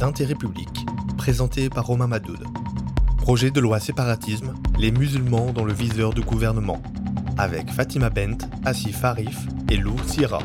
d'intérêt public, présenté par Romain Madoud. Projet de loi séparatisme, les musulmans dans le viseur du gouvernement, avec Fatima Bent, Asif Arif et Lou Sira.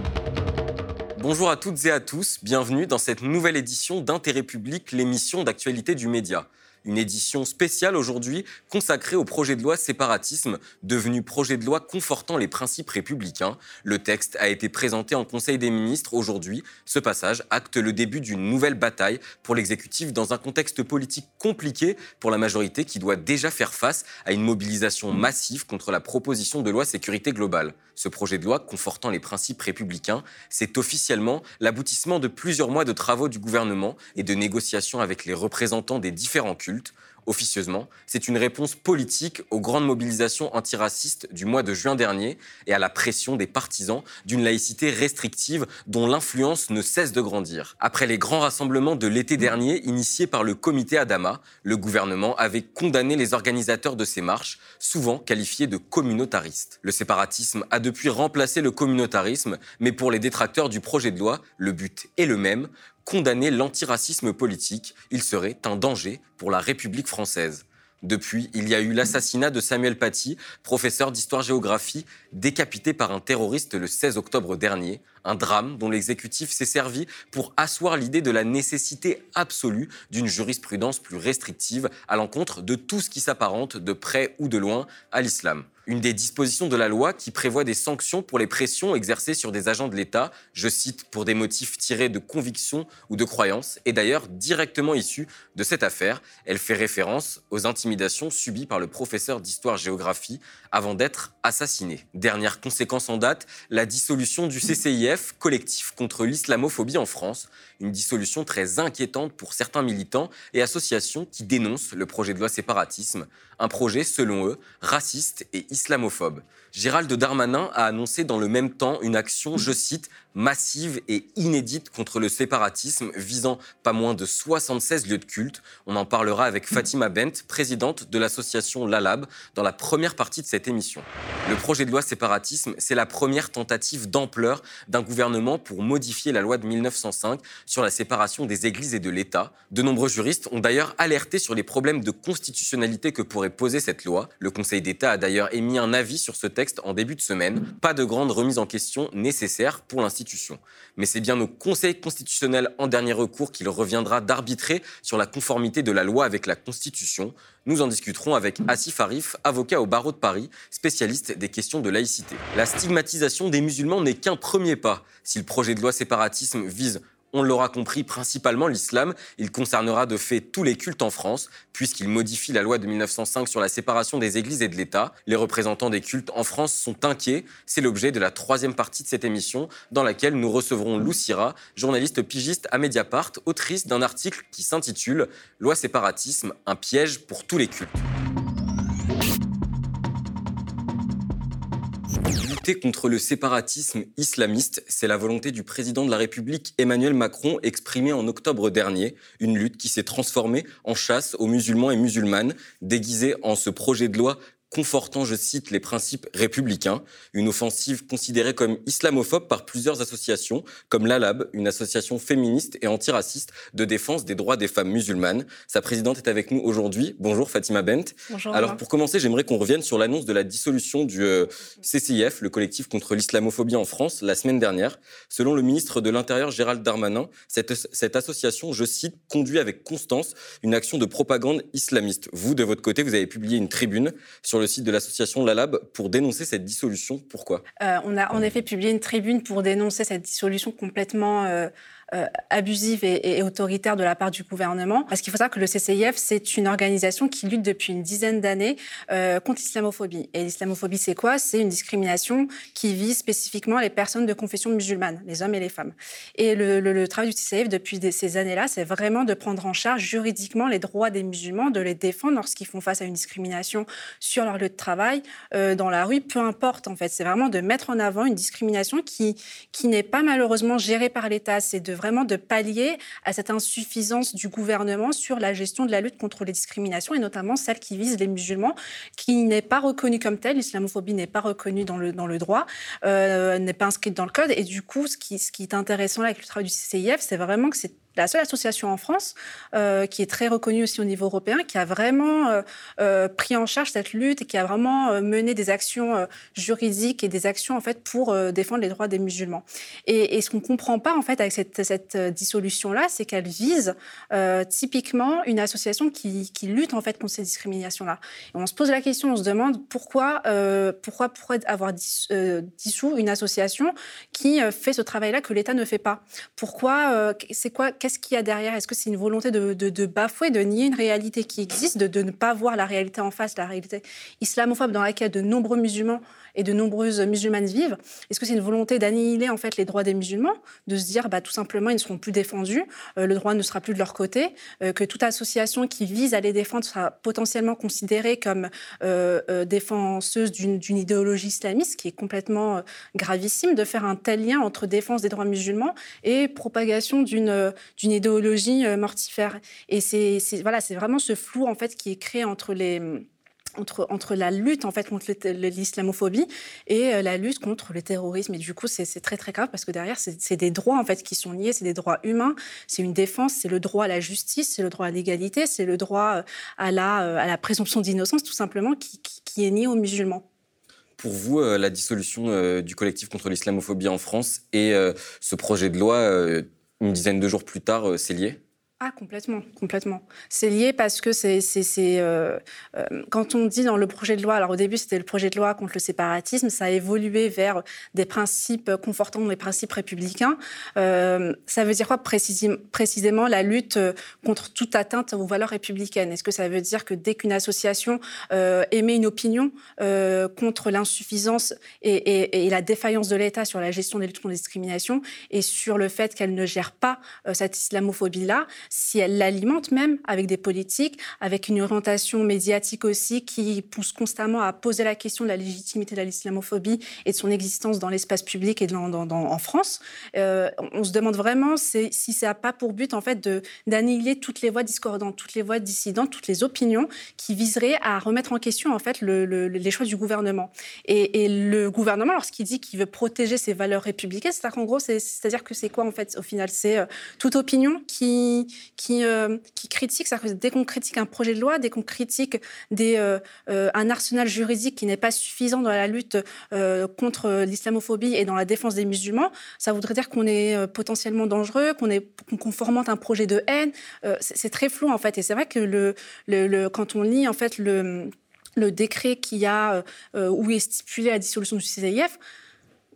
Bonjour à toutes et à tous, bienvenue dans cette nouvelle édition d'Intérêt public, l'émission d'actualité du média une édition spéciale aujourd'hui consacrée au projet de loi séparatisme, devenu projet de loi confortant les principes républicains. Le texte a été présenté en Conseil des ministres aujourd'hui. Ce passage acte le début d'une nouvelle bataille pour l'exécutif dans un contexte politique compliqué pour la majorité qui doit déjà faire face à une mobilisation massive contre la proposition de loi sécurité globale. Ce projet de loi confortant les principes républicains, c'est officiellement l'aboutissement de plusieurs mois de travaux du gouvernement et de négociations avec les représentants des différents cultes officieusement, c'est une réponse politique aux grandes mobilisations antiracistes du mois de juin dernier et à la pression des partisans d'une laïcité restrictive dont l'influence ne cesse de grandir. Après les grands rassemblements de l'été dernier initiés par le comité Adama, le gouvernement avait condamné les organisateurs de ces marches, souvent qualifiés de communautaristes. Le séparatisme a depuis remplacé le communautarisme, mais pour les détracteurs du projet de loi, le but est le même, condamner l'antiracisme politique. Il serait un danger pour la République française. Depuis, il y a eu l'assassinat de Samuel Paty, professeur d'histoire-géographie, décapité par un terroriste le 16 octobre dernier. Un drame dont l'exécutif s'est servi pour asseoir l'idée de la nécessité absolue d'une jurisprudence plus restrictive à l'encontre de tout ce qui s'apparente de près ou de loin à l'islam une des dispositions de la loi qui prévoit des sanctions pour les pressions exercées sur des agents de l'État, je cite, pour des motifs tirés de convictions ou de croyances, est d'ailleurs directement issue de cette affaire. Elle fait référence aux intimidations subies par le professeur d'histoire-géographie avant d'être assassiné. Dernière conséquence en date, la dissolution du CCIF, collectif contre l'islamophobie en France, une dissolution très inquiétante pour certains militants et associations qui dénoncent le projet de loi séparatisme, un projet, selon eux, raciste et islamophobe. Gérald Darmanin a annoncé dans le même temps une action, je cite, massive et inédite contre le séparatisme, visant pas moins de 76 lieux de culte. On en parlera avec Fatima Bent, présidente de l'association LALAB, dans la première partie de cette émission. Le projet de loi séparatisme, c'est la première tentative d'ampleur d'un gouvernement pour modifier la loi de 1905 sur la séparation des églises et de l'État. De nombreux juristes ont d'ailleurs alerté sur les problèmes de constitutionnalité que pourrait poser cette loi. Le Conseil d'État a d'ailleurs émis un avis sur ce texte en début de semaine. Pas de grande remise en question nécessaire pour l'institution. Mais c'est bien au Conseil constitutionnel en dernier recours qu'il reviendra d'arbitrer sur la conformité de la loi avec la Constitution. Nous en discuterons avec Asif Arif, avocat au barreau de Paris, spécialiste des questions de laïcité. La stigmatisation des musulmans n'est qu'un premier pas. Si le projet de loi séparatisme vise on l'aura compris, principalement l'islam. Il concernera de fait tous les cultes en France, puisqu'il modifie la loi de 1905 sur la séparation des églises et de l'État. Les représentants des cultes en France sont inquiets. C'est l'objet de la troisième partie de cette émission, dans laquelle nous recevrons Lou journaliste pigiste à Mediapart, autrice d'un article qui s'intitule Loi séparatisme, un piège pour tous les cultes. Contre le séparatisme islamiste, c'est la volonté du président de la République Emmanuel Macron exprimée en octobre dernier, une lutte qui s'est transformée en chasse aux musulmans et musulmanes, déguisée en ce projet de loi confortant, je cite, les principes républicains, une offensive considérée comme islamophobe par plusieurs associations, comme l'ALAB, une association féministe et antiraciste de défense des droits des femmes musulmanes. Sa présidente est avec nous aujourd'hui. Bonjour Fatima Bent. Bonjour. Alors pour commencer, j'aimerais qu'on revienne sur l'annonce de la dissolution du euh, CCIF, le collectif contre l'islamophobie en France, la semaine dernière. Selon le ministre de l'Intérieur Gérald Darmanin, cette, cette association, je cite, conduit avec constance une action de propagande islamiste. Vous, de votre côté, vous avez publié une tribune sur le le site de l'association LALAB pour dénoncer cette dissolution. Pourquoi? Euh, On a en effet publié une tribune pour dénoncer cette dissolution complètement euh, abusive et, autoritaire de la part du gouvernement. Parce qu'il faut savoir que le CCIF, c'est une organisation qui lutte depuis une dizaine d'années euh, contre l'islamophobie. Et l'islamophobie, c'est quoi? C'est une discrimination qui vise spécifiquement les personnes de confession musulmane, les hommes et les femmes. Et le, travail du CCIF depuis ces années-là, c'est vraiment de prendre en charge juridiquement les droits des musulmans, de les défendre lorsqu'ils font face à une discrimination sur leur lieu de travail, euh, dans la rue, peu importe en fait. C'est vraiment de mettre en avant une discrimination qui, qui n'est pas malheureusement gérée par l'État. C'est de vraiment de pallier à cette insuffisance du gouvernement sur la gestion de la lutte contre les discriminations et notamment celle qui vise les musulmans, qui n'est pas reconnue comme telle. L'islamophobie n'est pas reconnue dans le, dans le droit, euh, n'est pas inscrite dans le code. Et du coup, ce qui, ce qui est intéressant avec le travail du CCIF, c'est vraiment que c'est la seule association en France euh, qui est très reconnue aussi au niveau européen, qui a vraiment euh, euh, pris en charge cette lutte et qui a vraiment mené des actions juridiques et des actions en fait pour défendre les droits des musulmans. Et, ce qu'on comprend pas en fait avec cette, cette dissolution-là, c'est qu'elle vise typiquement une association qui, lutte en fait contre ces discriminations-là. Et on se pose la question, on se demande pourquoi, pourquoi, pourquoi avoir dissous une association qui fait ce travail-là que l'État ne fait pas? Pourquoi C'est quoi Qu'est-ce qu'il y a derrière? Est-ce que c'est une volonté de, bafouer, de nier une réalité qui existe, de, de, ne pas voir la réalité en face, la réalité islamophobe dans laquelle de nombreux musulmans et de nombreuses musulmanes vivent. Est-ce que c'est une volonté d'annihiler en fait les droits des musulmans, de se dire bah, tout simplement ils ne seront plus défendus, euh, le droit ne sera plus de leur côté, euh, que toute association qui vise à les défendre sera potentiellement considérée comme euh, défenseuse d'une idéologie islamiste, qui est complètement gravissime, de faire un tel lien entre défense des droits musulmans et propagation d'une idéologie mortifère. Et c'est voilà, vraiment ce flou en fait qui est créé entre les entre, la lutte en fait contre l'islamophobie et euh, la lutte contre le terrorisme. Et du coup, c'est très très grave parce que derrière, c'est des droits en fait qui sont liés, c'est des droits humains, c'est une défense, c'est le droit à la justice, c'est le droit à l'égalité, c'est le droit euh, à la, euh, à la présomption d'innocence tout simplement qui, qui, est nié aux musulmans. Pour vous, la dissolution du collectif contre l'islamophobie en France et ce projet de loi, une dizaine de jours plus tard, c'est lié? Ah, complètement, complètement. C'est lié parce que c'est, euh, euh, quand on dit dans le projet de loi, alors au début c'était le projet de loi contre le séparatisme, ça a évolué vers des principes confortant les principes républicains. Euh, ça veut dire quoi précisément la lutte contre toute atteinte aux valeurs républicaines? Est-ce que ça veut dire que dès qu'une association émet une opinion contre l'insuffisance et, et, la défaillance de l'État sur la gestion des luttes contre la discrimination et sur le fait qu'elle ne gère pas cette islamophobie-là, si elle l'alimente même avec des politiques, avec une orientation médiatique aussi qui pousse constamment à poser la question de la légitimité de l'islamophobie et de son existence dans l'espace public et en France. Euh, on se demande vraiment si ça n'a pas pour but en fait d'annihiler toutes les voix discordantes, toutes les voix dissidentes, toutes les opinions qui viseraient à remettre en question en fait les choix du gouvernement. Et, le gouvernement, lorsqu'il dit qu'il veut protéger ses valeurs républicaines, c'est-à-dire qu'en gros, c'est-à-dire que c'est quoi en fait au final? C'est euh, toute opinion qui qui, euh, qui critique, que dès qu'on critique un projet de loi, dès qu'on critique euh, euh, un arsenal juridique qui n'est pas suffisant dans la lutte contre l'islamophobie et dans la défense des musulmans, ça voudrait dire qu'on est potentiellement dangereux, qu'on est qu'on fomente un projet de haine. c'est très flou en fait, et c'est vrai que quand on lit en fait le décret qui a où est stipulée la dissolution du CIF,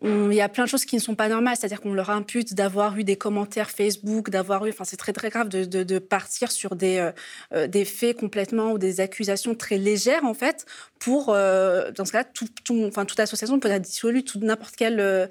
il y a plein de choses qui ne sont pas normales, c'est-à-dire qu'on leur impute d'avoir eu des commentaires Facebook, d'avoir eu, enfin c'est très très grave de, de, de partir sur des, euh, euh, des faits complètement ou des accusations très légères en fait, pour, euh, dans ce cas-là, tout, tout, enfin, toute association peut être dissolue, toute n'importe quelle euh,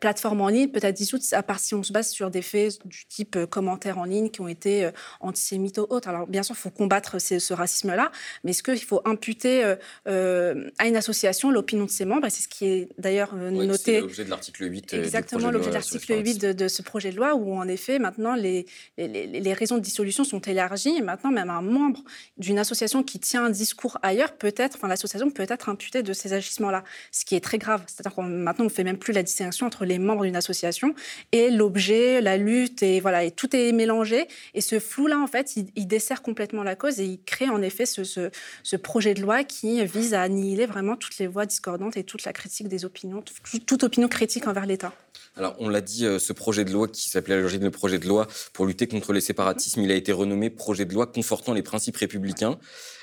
plateforme en ligne peut être dissoute à part si on se base sur des faits du type commentaires en ligne qui ont été antisémites ou autres. Alors bien sûr, il faut combattre ce racisme-là, mais est-ce qu'il faut imputer à une association l'opinion de ses membres, et c'est ce qui est d'ailleurs c'est l'objet de l'article 8. Euh, Exactement, l'objet de l'article 8 de, ce projet de loi, où en effet, maintenant, les, les, raisons de dissolution sont élargies. Et maintenant, même un membre d'une association qui tient un discours ailleurs, peut-être, enfin, l'association peut être imputée de ces agissements-là, ce qui est très grave. C'est-à-dire qu'on maintenant, on ne fait même plus la distinction entre les membres d'une association et l'objet, la lutte, et voilà, et tout est mélangé. Et ce flou-là, en fait, il, dessert complètement la cause et il crée en effet ce, ce, ce, projet de loi qui vise à annihiler vraiment toutes les voix discordantes et toute la critique des opinions, toute opinion critique envers l'État. Alors, on l'a dit, euh, ce projet de loi qui s'appelait à l'origine le projet de loi pour lutter contre les séparatismes, il a été renommé projet de loi confortant les principes républicains.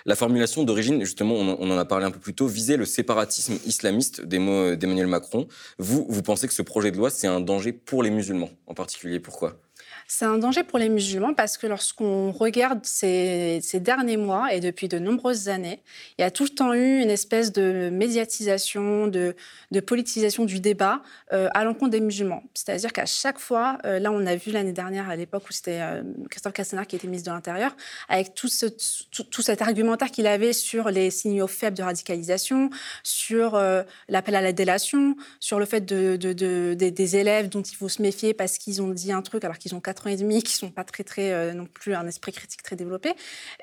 La formulation d'origine, justement, on en a parlé un peu plus tôt, visait le séparatisme islamiste des mots d'Emmanuel Macron. Vous, vous pensez que ce projet de loi, c'est un danger pour les musulmans en particulier Pourquoi? C'est un danger pour les musulmans parce que lorsqu'on regarde ces, derniers mois et depuis de nombreuses années, il y a tout le temps eu une espèce de médiatisation, de, politisation du débat euh, à l'encontre des musulmans. C'est-à-dire qu'à chaque fois, euh, là on a vu l'année dernière à l'époque où c'était euh, Christophe Castaner qui était ministre de l'Intérieur, avec tout, ce, tout, cet argumentaire qu'il avait sur les signaux faibles de radicalisation, sur l'appel à la délation, sur le fait de, des élèves dont il faut se méfier parce qu'ils ont dit un truc alors qu'ils ont quatre 4 ans et demi, qui sont pas très, très, non plus un esprit critique très développé.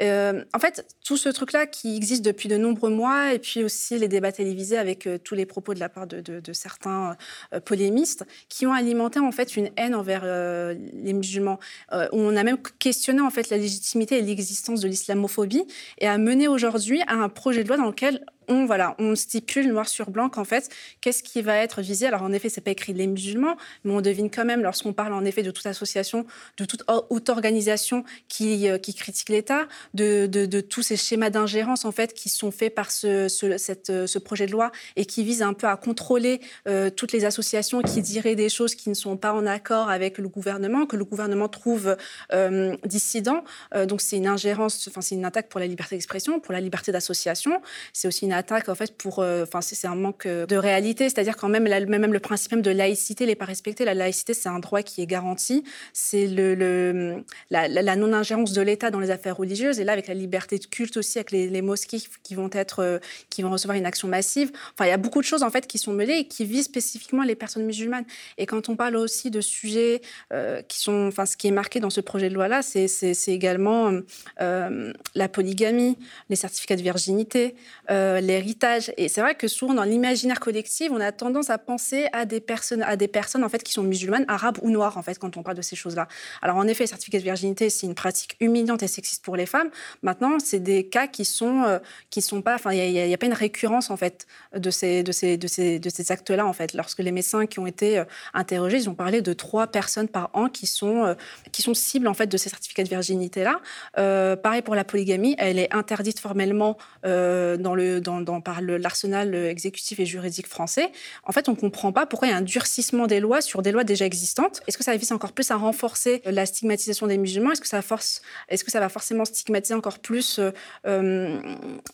en fait, tout ce truc-là qui existe depuis de nombreux mois, et puis aussi les débats télévisés avec tous les propos de la part de, de certains polémistes, qui ont alimenté en fait une haine envers les musulmans. on a même questionné en fait la légitimité et l'existence de l'islamophobie, et a mené aujourd'hui à un projet de loi dans lequel on, voilà, on stipule noir sur blanc qu'en fait, qu'est-ce qui va être visé Alors en effet, c'est pas écrit les musulmans, mais on devine quand même lorsqu'on parle en effet de toute association, de toute haute organisation qui, euh, qui critique l'État, de, tous ces schémas d'ingérence en fait qui sont faits par ce, euh, projet de loi et qui visent un peu à contrôler euh, toutes les associations qui diraient des choses qui ne sont pas en accord avec le gouvernement, que le gouvernement trouve euh, dissident. donc c'est une ingérence, enfin c'est une attaque pour la liberté d'expression, pour la liberté d'association. C'est aussi une attaque en fait pour, euh, enfin c'est un manque euh, de réalité, c'est-à-dire quand même même le principe même de laïcité n'est pas respecté. La laïcité c'est un droit qui est garanti, c'est le, la, non-ingérence de l'État dans les affaires religieuses et là avec la liberté de culte aussi avec les, mosquées qui vont être, euh, qui vont recevoir une action massive. Enfin il y a beaucoup de choses en fait qui sont mêlées et qui visent spécifiquement les personnes musulmanes. Et quand on parle aussi de sujets qui sont, enfin ce qui est marqué dans ce projet de loi là, c'est également la polygamie, les certificats de virginité, l'héritage. Et c'est vrai que souvent dans l'imaginaire collectif, on a tendance à penser à des personnes, à des personnes en fait qui sont musulmanes, arabes ou noires en fait quand on parle de ces choses-là. Alors en effet, le certificat de virginité, c'est une pratique humiliante et sexiste pour les femmes. Maintenant, c'est des cas qui sont euh, qui sont pas, enfin il n'y a, pas une récurrence en fait de ces de ces de ces de ces actes-là en fait. Lorsque les médecins qui ont été euh, interrogés, ils ont parlé de trois personnes par an qui sont euh, qui sont cibles en fait de ces certificats de virginité là. pareil pour la polygamie, elle est interdite formellement dans le dans par l'arsenal exécutif et juridique français, en fait, on ne comprend pas pourquoi il y a un durcissement des lois sur des lois déjà existantes. Est-ce que ça vise encore plus à renforcer la stigmatisation des musulmans? Est-ce que, ça est-ce que ça va forcément stigmatiser encore plus euh, euh,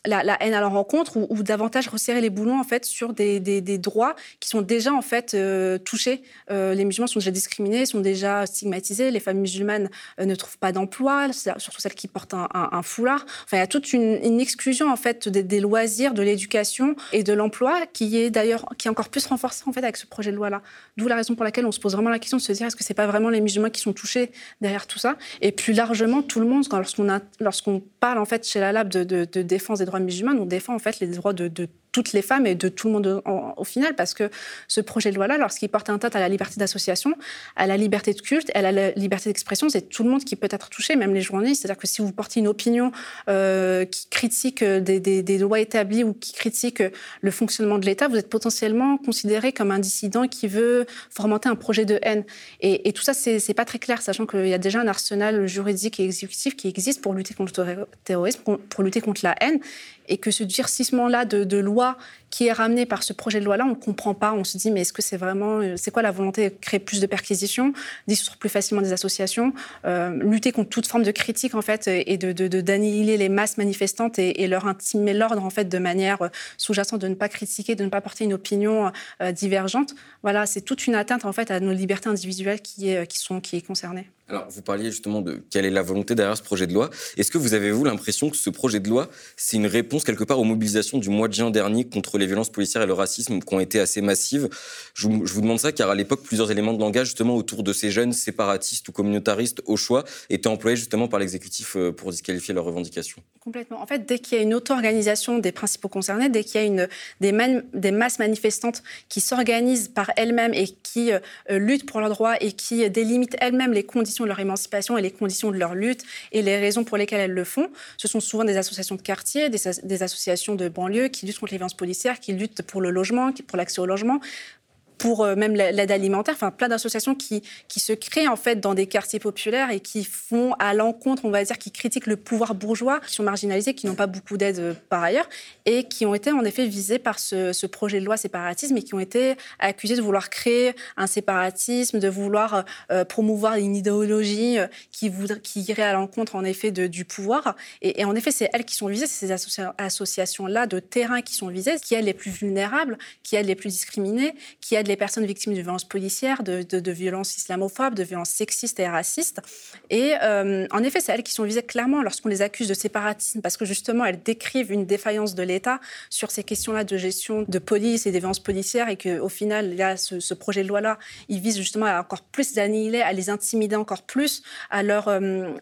la, haine à leur rencontre ou, davantage resserrer les boulons en fait, sur des, droits qui sont déjà en fait, euh, touchés? Les musulmans sont déjà discriminés, sont déjà stigmatisés. Les femmes musulmanes ne trouvent pas d'emploi, surtout celles qui portent un, foulard. Enfin, il y a toute une, exclusion en fait, des, des loisirs, de l'éducation et de l'emploi qui est d'ailleurs qui est encore plus renforcé en fait avec ce projet de loi là. D'où la raison pour laquelle on se pose vraiment la question de se dire est-ce que c'est pas vraiment les musulmans qui sont touchés derrière tout ça? Et plus largement tout le monde lorsqu'on lorsqu'on parle en fait chez la Lab de, de, défense des droits musulmans, on défend en fait les droits de, de toutes les femmes et de tout le monde au final, parce que ce projet de loi-là, lorsqu'il porte un tête à la liberté d'association, à la liberté de culte, à la liberté d'expression, c'est tout le monde qui peut être touché, même les journalistes. C'est-à-dire que si vous portez une opinion euh, qui critique des, lois établies ou qui critique le fonctionnement de l'État, vous êtes potentiellement considéré comme un dissident qui veut fomenter un projet de haine. Et, tout ça, c'est pas très clair, sachant qu'il y a déjà un arsenal juridique et exécutif qui existe pour lutter contre le terrorisme, pour lutter contre la haine et que ce durcissement-là de, de, qui est ramené par ce projet de loi-là, on ne comprend pas. On se dit, mais est-ce que c'est vraiment. Euh, c'est quoi la volonté de créer plus de perquisitions, dissoudre plus facilement des associations, euh, lutter contre toute forme de critique, en fait, et de, d'annihiler les masses manifestantes et, leur intimer l'ordre, en fait, de manière euh, sous-jacente, de ne pas critiquer, de ne pas porter une opinion divergente. Voilà, c'est toute une atteinte, en fait, à nos libertés individuelles qui qui sont, qui est concernée. Alors, vous parliez justement de quelle est la volonté derrière ce projet de loi. Est-ce que vous avez, vous, l'impression que ce projet de loi, c'est une réponse quelque part aux mobilisations du mois de juin dernier contre les violences policières et le racisme qui ont été assez massives? Je vous, demande ça car à l'époque, plusieurs éléments de langage justement autour de ces jeunes séparatistes ou communautaristes au choix étaient employés justement par l'exécutif euh, pour disqualifier leurs revendications. Complètement. En fait, dès qu'il y a une auto-organisation des principaux concernés, dès qu'il y a des masses manifestantes qui s'organisent par elles-mêmes et qui euh, luttent pour leurs droits et qui délimitent elles-mêmes les conditions de leur émancipation et les conditions de leur lutte et les raisons pour lesquelles elles le font. Ce sont souvent des associations de quartier, des, des associations de banlieue qui luttent contre les violences policières, qui luttent pour le logement, pour l'accès au logement pour euh, même l'aide alimentaire, enfin plein d'associations qui, qui se créent en fait dans des quartiers populaires et qui font à l'encontre, on va dire, qui critiquent le pouvoir bourgeois, qui sont marginalisés, qui n'ont pas beaucoup d'aide euh, par ailleurs et qui ont été en effet visés par ce, projet de loi séparatisme et qui ont été accusés de vouloir créer un séparatisme, de vouloir euh, promouvoir une idéologie qui, voudrait, qui irait à l'encontre en effet du pouvoir. Et, et, en effet, c'est elles qui sont visées, c'est ces associations-là de terrain qui sont visées, qui elles les plus vulnérables, qui elles les plus discriminées, qui elles les personnes victimes de violences policières, de, violences islamophobes, de violences sexistes et racistes. Et en effet, c'est elles qui sont visées clairement lorsqu'on les accuse de séparatisme, parce que justement, elles décrivent une défaillance de l'État sur ces questions-là de gestion de police et des violences policières, et qu'au final, là, ce, ce projet de loi-là, il vise justement à encore plus d'annihiler, à les intimider encore plus, à leur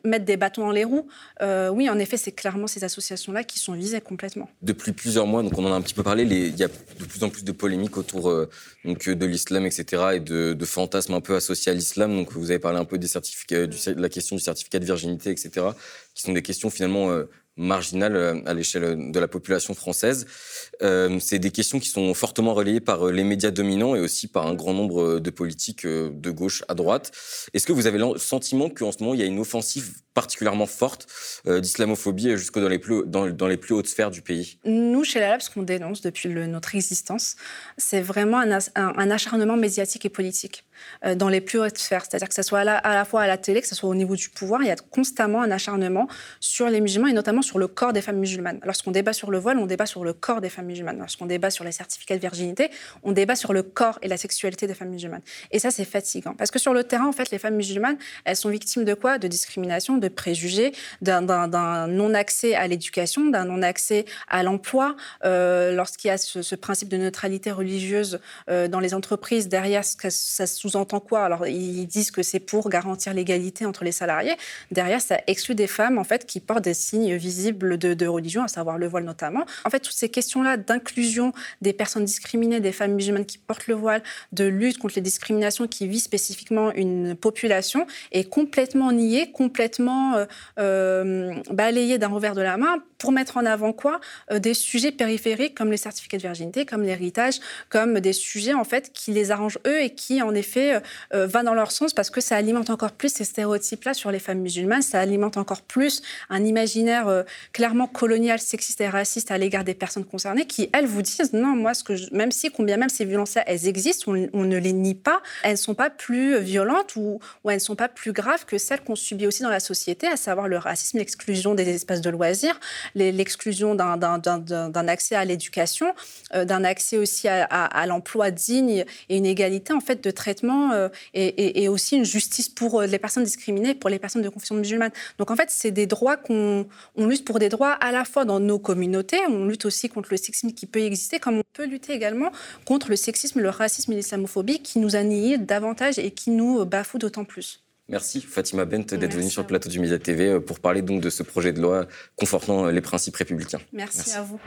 mettre des bâtons dans les roues. oui, en effet, c'est clairement ces associations-là qui sont visées complètement. Depuis plusieurs mois, donc on en a un petit peu parlé, il y a de plus en plus de polémiques autour euh, de l'islam, etc., et de, fantasmes un peu associés à l'islam. Donc vous avez parlé un peu des certificats, de la question du certificat de virginité, etc., qui sont des questions finalement euh, marginales euh, à l'échelle de la population française. c'est des questions qui sont fortement relayées par les médias dominants et aussi par un grand nombre de politiques de gauche à droite. Est-ce que vous avez le sentiment qu'en ce moment, il y a une offensive particulièrement forte euh, d'islamophobie jusque dans les, plus, dans, les plus hautes sphères du pays? Nous, chez la Lab, ce qu'on dénonce depuis notre existence, c'est vraiment un, un, acharnement médiatique et politique euh, dans les plus hautes sphères. C'est-à-dire que ce soit à la, fois à la télé, que ce soit au niveau du pouvoir, il y a constamment un acharnement sur les musulmans et notamment sur le corps des femmes musulmanes. Lorsqu'on débat sur le voile, on débat sur le corps des femmes musulmanes. Lorsqu'on débat sur les certificats de virginité, on débat sur le corps et la sexualité des femmes musulmanes. Et ça, c'est fatigant. Parce que sur le terrain, en fait, les femmes musulmanes, elles sont victimes de quoi? De discrimination, de préjugés, d'un non-accès à l'éducation, d'un non-accès à l'emploi. Euh, lorsqu'il y a ce, principe de neutralité religieuse euh, dans les entreprises, derrière, ça sous-entend quoi? Alors, ils disent que c'est pour garantir l'égalité entre les salariés. Derrière, ça exclut des femmes, en fait, qui portent des signes visibles de, religion, à savoir le voile notamment. En fait, toutes ces questions-là d'inclusion des personnes discriminées, des femmes musulmanes qui portent le voile, de lutte contre les discriminations qui visent spécifiquement une population, est complètement niée, complètement euh, euh, balayé d'un revers de la main pour mettre en avant quoi? Euh, Des sujets périphériques comme les certificats de virginité, comme l'héritage, comme des sujets en fait qui les arrangent eux et qui en effet euh, va dans leur sens parce que ça alimente encore plus ces stéréotypes-là sur les femmes musulmanes, ça alimente encore plus un imaginaire clairement colonial, sexiste et raciste à l'égard des personnes concernées qui elles vous disent non moi ce que même si combien même ces violences-là elles existent, on, ne les nie pas, elles ne sont pas plus violentes ou elles ne sont pas plus graves que celles qu'on subit aussi dans la société, à savoir le racisme, l'exclusion des espaces de loisirs, l'exclusion d'un accès à l'éducation, euh, d'un accès aussi à, l'emploi digne et une égalité en fait de traitement euh, et, aussi une justice pour euh, les personnes discriminées, pour les personnes de confession musulmane. Donc en fait, c'est des droits qu'on on lutte pour des droits à la fois dans nos communautés, on lutte aussi contre le sexisme qui peut exister, comme on peut lutter également contre le sexisme, le racisme et l'islamophobie qui nous annihilent davantage et qui nous bafouent d'autant plus. Merci Fatima Bent d'être venue sur le plateau du Média TV euh, pour parler donc de ce projet de loi confortant euh, les principes républicains. Merci. à vous.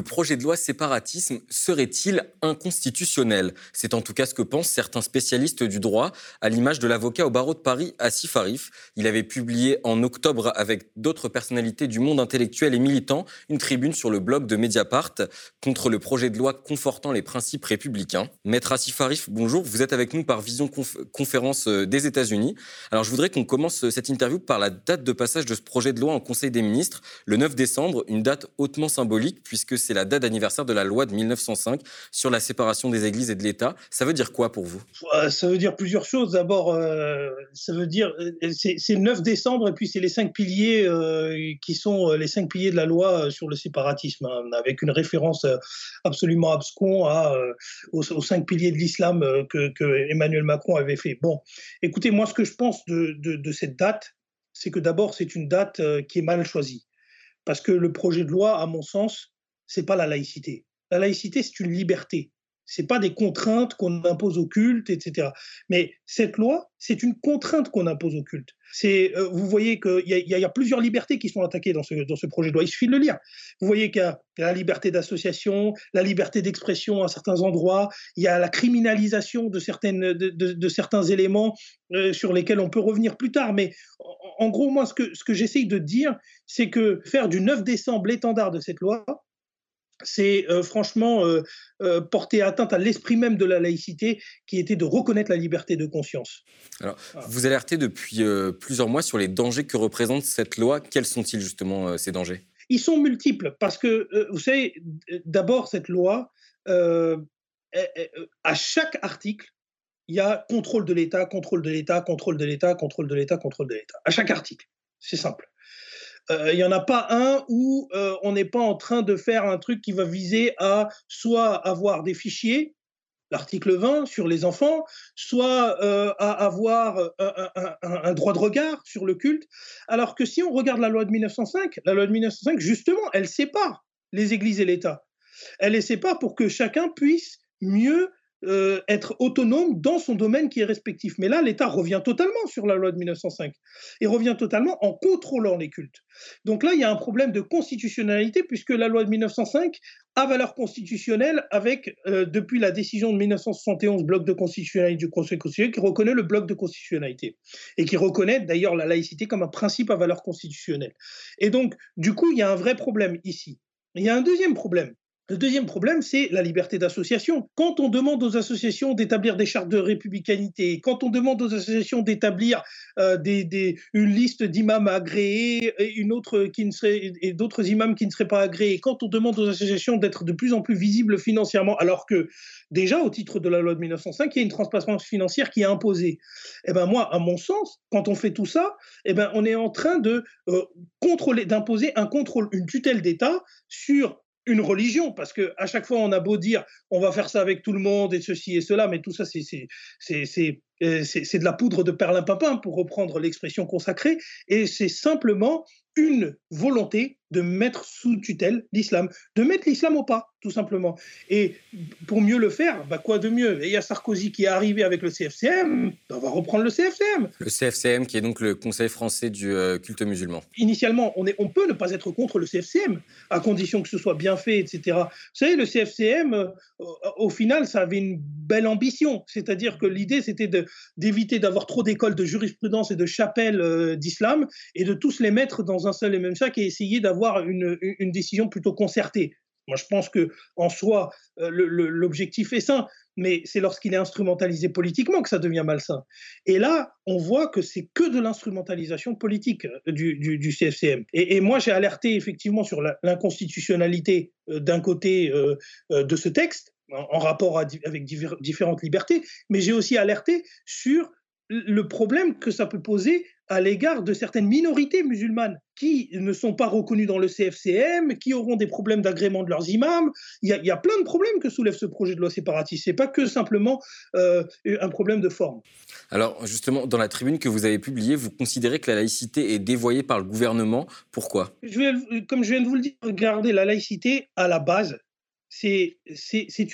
Le projet de loi séparatisme serait-il inconstitutionnel? C'est en tout cas ce que pensent certains spécialistes du droit, à l'image de l'avocat au barreau de Paris, Asif Arif. Il avait publié en octobre avec d'autres personnalités du monde intellectuel et militant une tribune sur le blog de Mediapart contre le projet de loi confortant les principes républicains. Maître Asif Arif, bonjour, vous êtes avec nous par Vision Conférence euh, des États-Unis. Alors je voudrais qu'on commence euh, cette interview par la date de passage de ce projet de loi en Conseil des ministres, le 9 décembre, une date hautement symbolique puisque c'est c'est la date d'anniversaire de la loi de 1905 sur la séparation des églises et de l'État. Ça veut dire quoi pour vous? Ça veut dire plusieurs choses. D'abord, euh, ça veut dire euh, c'est le 9 décembre et puis c'est les cinq piliers euh, qui sont les cinq piliers de la loi sur le séparatisme, hein, avec une référence absolument abscon aux, cinq piliers de l'islam que, Emmanuel Macron avait fait. Bon, écoutez, moi, ce que je pense de cette date, c'est que d'abord, c'est une date qui est mal choisie. Parce que le projet de loi, à mon sens, c'est pas la laïcité. La laïcité, c'est une liberté. C'est pas des contraintes qu'on impose au culte, etc. Mais cette loi, c'est une contrainte qu'on impose au culte. Euh, vous voyez qu'il y, y, a plusieurs libertés qui sont attaquées dans ce, dans ce projet de loi. Il suffit de le lire. Vous voyez qu'il y a la liberté d'association, la liberté d'expression à certains endroits, il y a la criminalisation de, certaines, de, certains éléments euh, sur lesquels on peut revenir plus tard. Mais en, en gros, moi, ce que, ce que j'essaye de dire, c'est que faire du 9 décembre l'étendard de cette loi, c'est euh, franchement euh, euh, porter atteinte à l'esprit même de la laïcité, qui était de reconnaître la liberté de conscience. Alors, vous alertez depuis plusieurs mois sur les dangers que représente cette loi. Quels sont-ils justement ces dangers? Ils sont multiples, parce que, vous savez, d'abord, cette loi, à chaque article, il y a contrôle de l'État, contrôle de l'État, contrôle de l'État, contrôle de l'État, contrôle de l'État. À chaque article. C'est simple. Il n'y en a pas un où on n'est pas en train de faire un truc qui va viser à soit avoir des fichiers l'article 20 sur les enfants, soit à avoir un, droit de regard sur le culte. Alors que si on regarde la loi de 1905, la loi de 1905, justement, elle sépare les églises et l'État. Elle les sépare pour que chacun puisse mieux euh, être autonome dans son domaine qui est respectif. Mais là, l'État revient totalement sur la loi de 1905 et revient totalement en contrôlant les cultes. Donc là, il y a un problème de constitutionnalité puisque la loi de 1905 a valeur constitutionnelle avec, euh, depuis la décision de 1971, bloc de constitutionnalité du Conseil constitutionnel, qui reconnaît le bloc de constitutionnalité et qui reconnaît d'ailleurs la laïcité comme un principe à valeur constitutionnelle. Et donc, du coup, il y a un vrai problème ici. Il y a un deuxième problème le deuxième problème, c'est la liberté d'association. Quand on demande aux associations d'établir des chartes de républicanité, quand on demande aux associations d'établir euh, une liste d'imams agréés et une autre qui ne serait, et d'autres imams qui ne seraient pas agréés, quand on demande aux associations d'être de plus en plus visibles financièrement, alors que déjà au titre de la loi de 1905, il y a une transparence financière qui est imposée. Eh ben moi, à mon sens, quand on fait tout ça, eh ben on est en train de euh, contrôler, d'imposer un contrôle, une tutelle d'État sur une religion, parce que à chaque fois on a beau dire on va faire ça avec tout le monde et ceci et cela, mais tout ça c'est euh, de la poudre de perlimpinpin pour reprendre l'expression consacrée, et c'est simplement une volonté de mettre sous tutelle l'islam, de mettre l'islam au pas, tout simplement. Et pour mieux le faire, bah quoi de mieux? Il y a Sarkozy qui est arrivé avec le CFCM, bah, on va reprendre le CFCM. Le CFCM qui est donc le Conseil français du euh, culte musulman. Initialement, on, est, on peut ne pas être contre le CFCM, à condition que ce soit bien fait, etc. Vous savez, le CFCM, euh, au final, ça avait une belle ambition, c'est-à-dire que l'idée, c'était d'éviter d'avoir trop d'écoles de jurisprudence et de chapelles euh, d'islam, et de tous les mettre dans un seul et même sac et essayer d'avoir une, une décision plutôt concertée. Moi, je pense que en soi, euh, l'objectif est sain, mais c'est lorsqu'il est instrumentalisé politiquement que ça devient malsain. Et là, on voit que c'est que de l'instrumentalisation politique euh, du, du, CFCM. Et, moi, j'ai alerté effectivement sur l'inconstitutionnalité euh, d'un côté de ce texte, en, rapport avec différentes libertés, mais j'ai aussi alerté sur le problème que ça peut poser à l'égard de certaines minorités musulmanes qui ne sont pas reconnues dans le CFCM, qui auront des problèmes d'agrément de leurs imams. Il y, a, plein de problèmes que soulève ce projet de loi séparatiste. Ce n'est pas que simplement euh, un problème de forme. Alors justement, dans la tribune que vous avez publiée, vous considérez que la laïcité est dévoyée par le gouvernement. Pourquoi? Je Comme je viens de vous le dire, regardez, la laïcité, à la base, c'est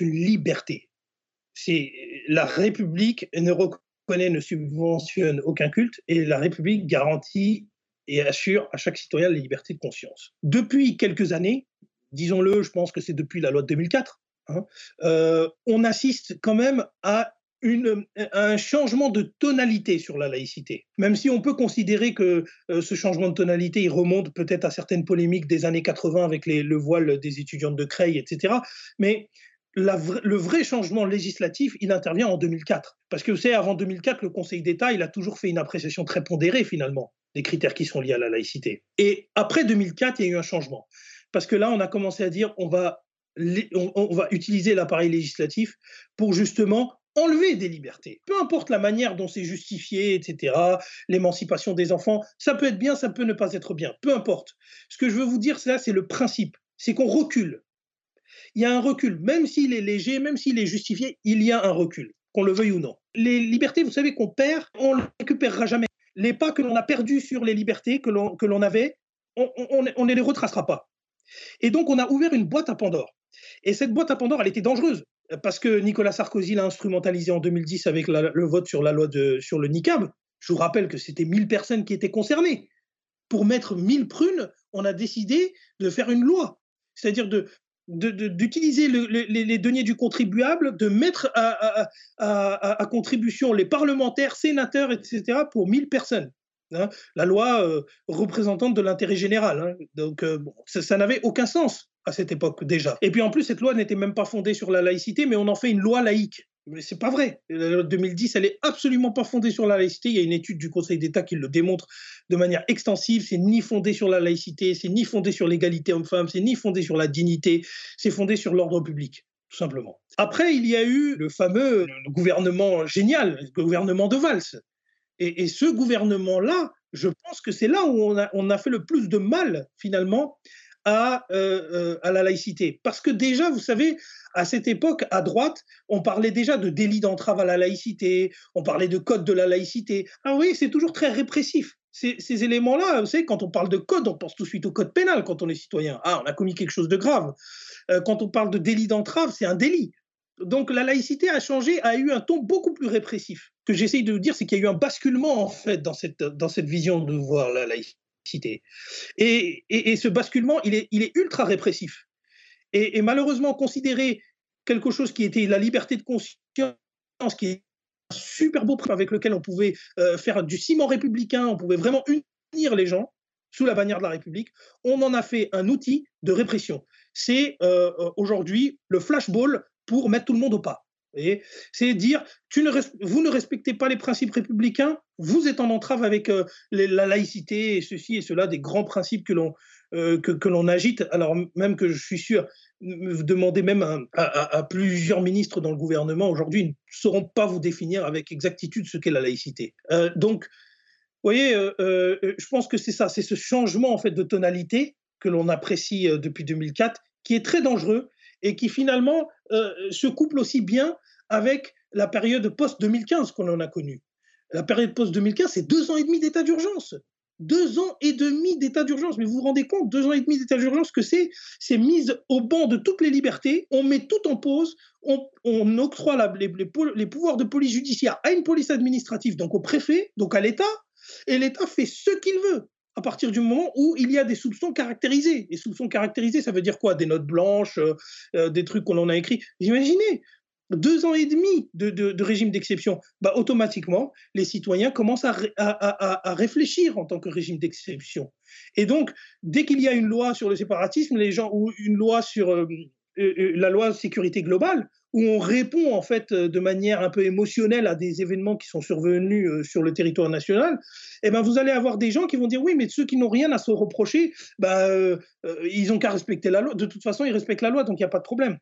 une liberté. C'est la République ne reconnaît connaît ne subventionne aucun culte et la République garantit et assure à chaque citoyen la liberté de conscience. Depuis quelques années, disons-le, je pense que c'est depuis la loi de 2004, hein, euh, on assiste quand même à, un changement de tonalité sur la laïcité. Même si on peut considérer que euh, ce changement de tonalité, il remonte peut-être à certaines polémiques des années 80 avec les, le voile des étudiantes de Creil, etc. Mais le vrai changement législatif, il intervient en 2004. Parce que vous savez, avant 2004, le Conseil d'État, il a toujours fait une appréciation très pondérée, finalement, des critères qui sont liés à la laïcité. Et après 2004, il y a eu un changement. Parce que là, on a commencé à dire, on va, on, va utiliser l'appareil législatif pour justement enlever des libertés. Peu importe la manière dont c'est justifié, etc., l'émancipation des enfants, ça peut être bien, ça peut ne pas être bien, peu importe. Ce que je veux vous dire, c'est c'est le principe, c'est qu'on recule il y a un recul. Même s'il est léger, même s'il est justifié, il y a un recul, qu'on le veuille ou non. Les libertés, vous savez qu'on perd, on ne les récupérera jamais. Les pas que l'on a perdus sur les libertés que l'on avait, on, ne les retracera pas. Et donc, on a ouvert une boîte à Pandore. Et cette boîte à Pandore, elle était dangereuse parce que Nicolas Sarkozy l'a instrumentalisé en 2010 avec le vote sur la loi de, sur le NICAB. Je vous rappelle que c'était 1000 personnes qui étaient concernées. Pour mettre 1000 prunes, on a décidé de faire une loi, c'est-à-dire de, d'utiliser les, deniers du contribuable, de mettre à, contribution les parlementaires, sénateurs, etc., pour 1000 personnes. Hein. la loi euh, représentante de l'intérêt général. Hein. Donc, euh, ça n'avait aucun sens à cette époque déjà. Et puis en plus, cette loi n'était même pas fondée sur la laïcité, mais on en fait une loi laïque. Mais c'est pas vrai. La loi de 2010, elle est absolument pas fondée sur la laïcité. Il y a une étude du Conseil d'État qui le démontre de manière extensive. C'est ni fondé sur la laïcité, c'est ni fondé sur l'égalité homme-femme, c'est ni fondé sur la dignité, c'est fondé sur l'ordre public, tout simplement. Après, il y a eu le fameux gouvernement génial, le gouvernement de Valls. Et, ce gouvernement-là, je pense que c'est là où on a, fait le plus de mal, finalement, à, euh, euh, à la laïcité. Parce que déjà, vous savez, à cette époque, à droite, on parlait déjà de délit d'entrave à la laïcité, on parlait de code de la laïcité. Ah oui, c'est toujours très répressif. Ces, éléments-là, vous savez, quand on parle de code, on pense tout de suite au code pénal quand on est citoyen. Ah, on a commis quelque chose de grave. Euh, quand on parle de délit d'entrave, c'est un délit. Donc la laïcité a changé, a eu un ton beaucoup plus répressif. Ce que j'essaye de dire, c'est qu'il y a eu un basculement en fait dans cette, dans cette vision de voir la laïcité. Et, et, ce basculement, il est, il est ultra répressif. Et, malheureusement, considérer quelque chose qui était la liberté de conscience, qui est un super beau avec lequel on pouvait euh, faire du ciment républicain, on pouvait vraiment unir les gens sous la bannière de la République, on en a fait un outil de répression. C'est euh, euh, aujourd'hui le flashball pour mettre tout le monde au pas. C'est dire, vous ne respectez pas les principes républicains, vous êtes en entrave avec euh, la laïcité et ceci et cela, des grands principes que l'on euh, que l'on agite, alors même que je suis sûr, vous demandez même à, plusieurs ministres dans le gouvernement aujourd'hui, ils ne sauront pas vous définir avec exactitude ce qu'est la laïcité. Euh, donc, vous voyez, je pense que c'est ça, c'est ce changement en fait de tonalité que l'on apprécie depuis 2004, qui est très dangereux et qui finalement euh, se couple aussi bien avec la période post-2015 qu'on en a connue. La période post-2015, c'est deux ans et demi d'état d'urgence. Deux ans et demi d'état d'urgence. Mais vous vous rendez compte, deux ans et demi d'état d'urgence, que c'est C'est mise au banc de toutes les libertés, on met tout en pause, on, octroie les, les pouvoirs de police judiciaire à une police administrative, donc au préfet, donc à l'État, et l'État fait ce qu'il veut à partir du moment où il y a des soupçons caractérisés. Les soupçons caractérisés, ça veut dire quoi? Des notes blanches, euh, euh, des trucs qu'on en a écrits. Imaginez, deux ans et demi de, régime d'exception, bah, automatiquement, les citoyens commencent à, réfléchir en tant que régime d'exception. Et donc, dès qu'il y a une loi sur le séparatisme, les gens, ou une loi sur euh, la loi sécurité globale, où on répond en fait euh, de manière un peu émotionnelle à des événements qui sont survenus euh, sur le territoire national, eh ben vous allez avoir des gens qui vont dire oui, mais ceux qui n'ont rien à se reprocher, bah, euh, ils ont qu'à respecter la loi. De toute façon, ils respectent la loi, donc il n'y a pas de problème.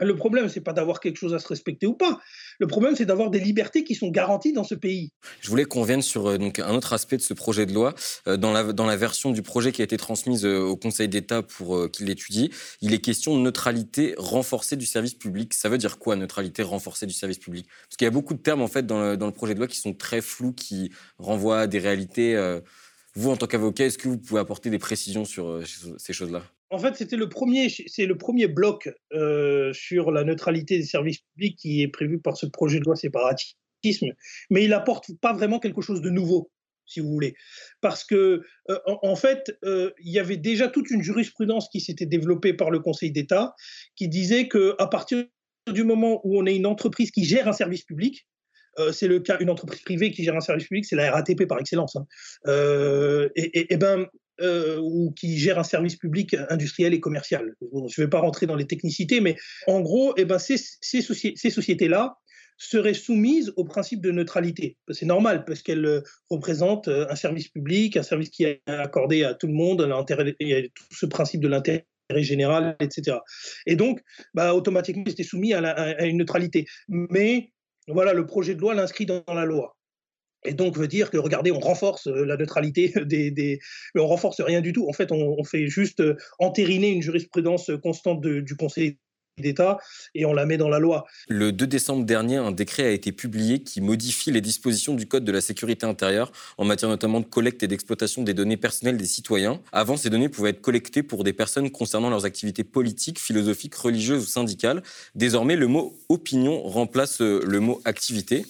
Le problème, c'est pas d'avoir quelque chose à se respecter ou pas. Le problème, c'est d'avoir des libertés qui sont garanties dans ce pays. Je voulais qu'on vienne sur euh, donc, un autre aspect de ce projet de loi. Euh, dans, la, dans la version du projet qui a été transmise euh, au Conseil d'État pour qu'il l'étudie, il est question de neutralité renforcée du service public. Ça veut dire quoi, neutralité renforcée du service public? Parce qu'il y a beaucoup de termes, en fait, dans dans le, projet de loi qui sont très flous, qui renvoient à des réalités. Vous, en tant qu'avocat, est-ce que vous pouvez apporter des précisions sur ces choses-là? En fait, c'était le premier, c'est le premier bloc euh, sur la neutralité des services publics qui est prévu par ce projet de loi séparatisme, mais il apporte pas vraiment quelque chose de nouveau, si vous voulez, parce que euh, en, fait, euh, il y avait déjà toute une jurisprudence qui s'était développée par le Conseil d'État qui disait que à partir du moment où on est une entreprise qui gère un service public, c'est le cas, une entreprise privée qui gère un service public, c'est la RATP par excellence. Hein. et, ben, euh, ou qui gèrent un service public industriel et commercial. je ne vais pas rentrer dans les technicités, mais en gros, eh ben, ces, sociétés-là seraient soumises au principe de neutralité. C'est normal, parce qu'elles euh, représentent euh, un service public, un service qui est accordé à tout le monde, a tout ce principe de l'intérêt général, etc. Et donc, bah, automatiquement, ils étaient soumis à, à, une neutralité. Mais voilà, le projet de loi l'inscrit dans la loi. Et donc veut dire que regardez, on renforce euh, la neutralité des, des... mais on renforce rien du tout. En fait, on, fait juste euh, entériner une jurisprudence constante du Conseil d'État et on la met dans la loi. Le 2 décembre dernier, un décret a été publié qui modifie les dispositions du Code de la sécurité intérieure en matière notamment de collecte et d'exploitation des données personnelles des citoyens. Avant, ces données pouvaient être collectées pour des personnes concernant leurs activités politiques, philosophiques, religieuses ou syndicales. Désormais, le mot opinion remplace euh, le mot activité.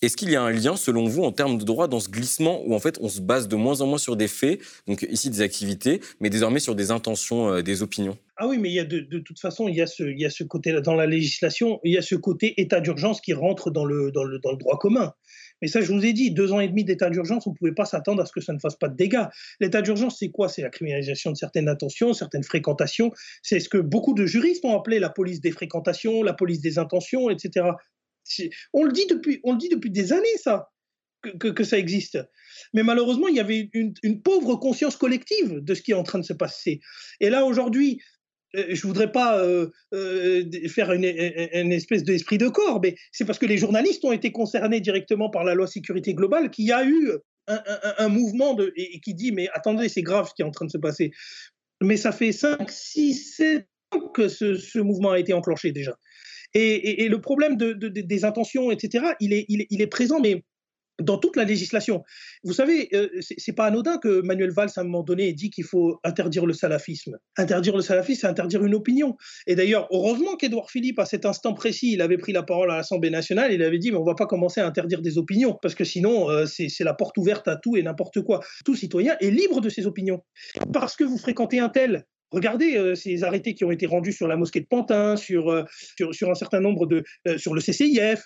Est-ce qu'il y a un lien, selon vous, en termes de droit, dans ce glissement où en fait on se base de moins en moins sur des faits, donc ici des activités, mais désormais sur des intentions, euh, des opinions? Ah oui, mais il y a de, toute façon, il y a ce, ce côté dans la législation, il y a ce côté état d'urgence qui rentre dans le, dans le, dans le droit commun. Mais ça, je vous ai dit, deux ans et demi d'état d'urgence, on ne pouvait pas s'attendre à ce que ça ne fasse pas de dégâts. L'état d'urgence, c'est quoi? C'est la criminalisation de certaines intentions, certaines fréquentations. C'est ce que beaucoup de juristes ont appelé la police des fréquentations, la police des intentions, etc. On le dit depuis, on le dit depuis des années, ça, que, ça existe. Mais malheureusement, il y avait une, pauvre conscience collective de ce qui est en train de se passer. Et là, aujourd'hui, euh, je voudrais pas euh, euh, faire une, espèce d'esprit de corps, mais c'est parce que les journalistes ont été concernés directement par la loi sécurité globale qu'il y a eu un, mouvement et, qui dit, mais attendez, c'est grave ce qui est en train de se passer. Mais ça fait 5, 6, 7 ans que ce, mouvement a été enclenché déjà. Et, le problème de, des intentions, etc., il est, présent, mais dans toute la législation. Vous savez, euh, ce c'est pas anodin que Manuel Valls, à un moment donné, ait dit qu'il faut interdire le salafisme. Interdire le salafisme, c'est interdire une opinion. Et d'ailleurs, heureusement qu'Édouard Philippe, à cet instant précis, il avait pris la parole à l'Assemblée nationale, il avait dit, mais on va pas commencer à interdire des opinions, parce que sinon, euh, c'est la porte ouverte à tout et n'importe quoi. Tout citoyen est libre de ses opinions. Parce que vous fréquentez un tel, Regardez euh, ces arrêtés qui ont été rendus sur la mosquée de Pantin, sur, sur, sur un certain nombre de. sur le CCIF.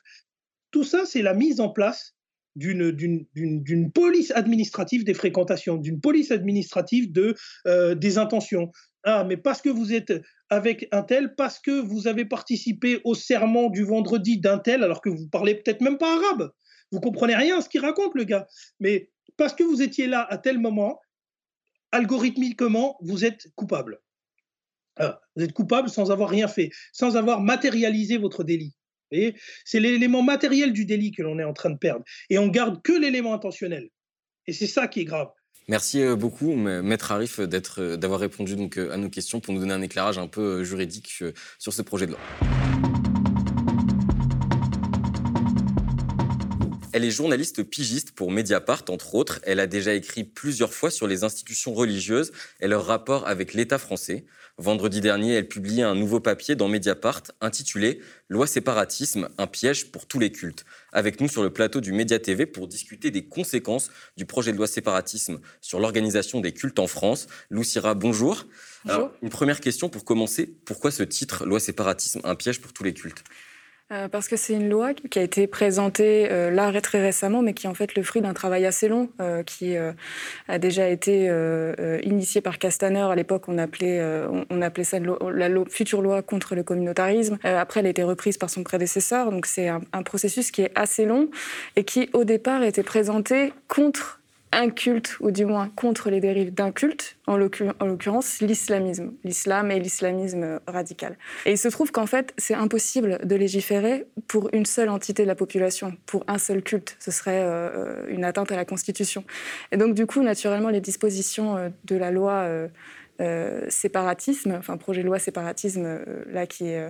Tout ça, c'est la mise en place d'une police administrative des fréquentations, d'une police administrative de, euh, des intentions. Ah, mais parce que vous êtes avec un tel, parce que vous avez participé au serment du vendredi d'un tel, alors que vous parlez peut-être même pas arabe. Vous comprenez rien à ce qu'il raconte, le gars. Mais parce que vous étiez là à tel moment, algorithmiquement, vous êtes coupable. Vous êtes coupable sans avoir rien fait, sans avoir matérialisé votre délit. C'est l'élément matériel du délit que l'on est en train de perdre. Et on garde que l'élément intentionnel. Et c'est ça qui est grave. Merci euh, beaucoup, Maître Arif, euh, d'avoir répondu donc euh, à nos questions pour nous donner un éclairage un peu juridique sur ce projet de loi. Elle est journaliste pigiste pour Mediapart, entre autres. Elle a déjà écrit plusieurs fois sur les institutions religieuses et leur rapport avec l'État français. Vendredi dernier, elle publiait un nouveau papier dans Mediapart intitulé Loi séparatisme, un piège pour tous les cultes. Avec nous sur le plateau du Média TV pour discuter des conséquences du projet de loi séparatisme sur l'organisation des cultes en France. Lucira, bonjour. bonjour. une première question pour commencer. Pourquoi ce titre, Loi séparatisme, un piège pour tous les cultes? Euh, parce que c'est une loi qui a été présentée euh, là très récemment, mais qui est en fait le fruit d'un travail assez long, euh, qui a déjà été initié par Castaner. À l'époque, on appelait, on, appelait ça la future loi contre le communautarisme. après, elle a été reprise par son prédécesseur. Donc c'est un, un, processus qui est assez long et qui, au départ, était présenté contre un culte, ou du moins contre les dérives d'un culte, en l'occurrence l'islamisme, l'islam et l'islamisme radical. Et il se trouve qu'en fait, c'est impossible de légiférer pour une seule entité de la population, pour un seul culte. Ce serait euh, une atteinte à la Constitution. Et donc, du coup, naturellement, les dispositions euh, de la loi euh, séparatisme, enfin, projet de loi séparatisme, là, qui est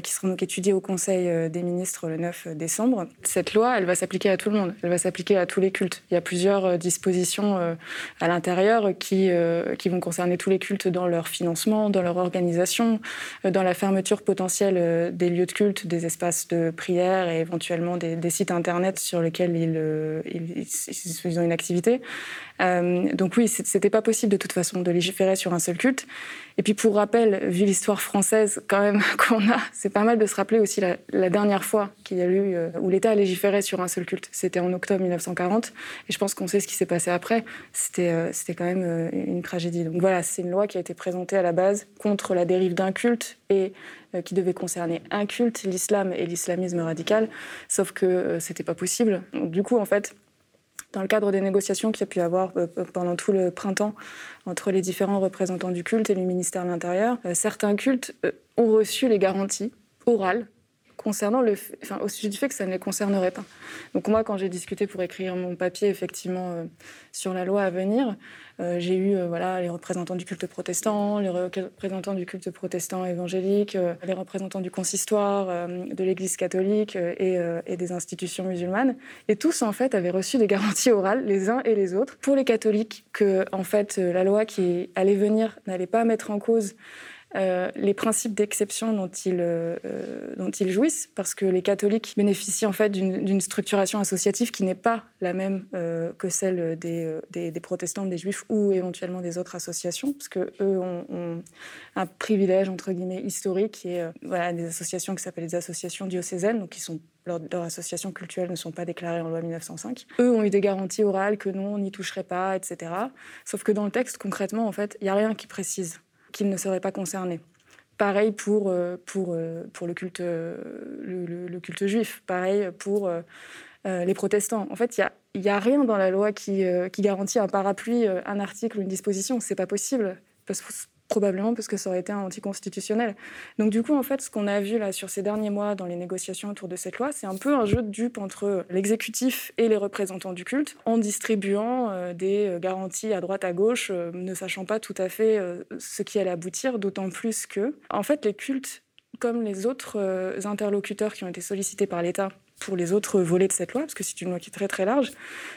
qui seront donc étudiées au Conseil euh, des ministres le 9 décembre. Cette loi, elle va s'appliquer à tout le monde, elle va s'appliquer à tous les cultes. Il y a plusieurs euh, dispositions à l'intérieur qui, qui vont concerner tous les cultes dans leur financement, dans leur organisation, dans la fermeture potentielle des lieux de culte, des espaces de prière et éventuellement des, sites Internet sur lesquels ils, ils, ont une activité. Donc oui, c'était pas possible de toute façon de légiférer sur un seul culte. Et puis pour rappel, vu l'histoire française quand même qu'on a, c'est pas mal de se rappeler aussi la, dernière fois qu'il y a eu euh, où l'État a légiféré sur un seul culte. C'était en octobre 1940, et je pense qu'on sait ce qui s'est passé après. C'était euh, c'était quand même euh, une tragédie. Donc voilà, c'est une loi qui a été présentée à la base contre la dérive d'un culte et qui devait concerner un culte, l'islam et l'islamisme radical, sauf que c'était pas possible. Du coup, en fait, dans le cadre des négociations qu'il y a pu avoir euh, pendant tout le printemps entre les différents représentants du culte et le ministère de l'Intérieur, euh, certains cultes euh, ont reçu les garanties orales concernant le, enfin, au sujet du fait que ça ne les concernerait pas. Donc moi, quand j'ai discuté pour écrire mon papier effectivement euh, sur la loi à venir, euh, j'ai eu euh, voilà les représentants du culte protestant, les représentants du culte protestant évangélique, les représentants du consistoire, de l'Église catholique et, et, des institutions musulmanes, et tous en fait avaient reçu des garanties orales les uns et les autres pour les catholiques que en fait la loi qui allait venir n'allait pas mettre en cause euh, les principes d'exception dont, ils, euh, dont ils jouissent, parce que les catholiques bénéficient en fait d'une structuration associative qui n'est pas la même euh, que celle des, des, protestants, des juifs ou éventuellement des autres associations, parce qu'eux ont, un privilège entre guillemets historique voilà, des associations qui s'appellent des associations diocésaines, donc qui sont leurs, associations culturelles ne sont pas déclarées en loi 1905. Eux ont eu des garanties orales que non, on n'y toucherait pas, etc. Sauf que dans le texte, concrètement, en fait, il n'y a rien qui précise qu'ils ne seraient pas concernés. Pareil pour, euh, pour, euh, pour le, culte, euh, le, culte juif, pareil pour les protestants. En fait, il n'y a, y a rien dans la loi qui, qui garantit un parapluie, un article, une disposition. C'est pas possible. Parce probablement parce que ça aurait été anticonstitutionnel. Donc du coup, en fait, ce qu'on a vu là sur ces derniers mois dans les négociations autour de cette loi, c'est un peu un jeu de dupes entre l'exécutif et les représentants du culte, en distribuant euh, des euh, garanties à droite à gauche, euh, ne sachant pas tout à fait ce qui allait aboutir, d'autant plus que, en fait, les cultes, comme les autres interlocuteurs qui ont été sollicités par l'État pour les autres volets de cette loi, parce que c'est une loi qui est très très large,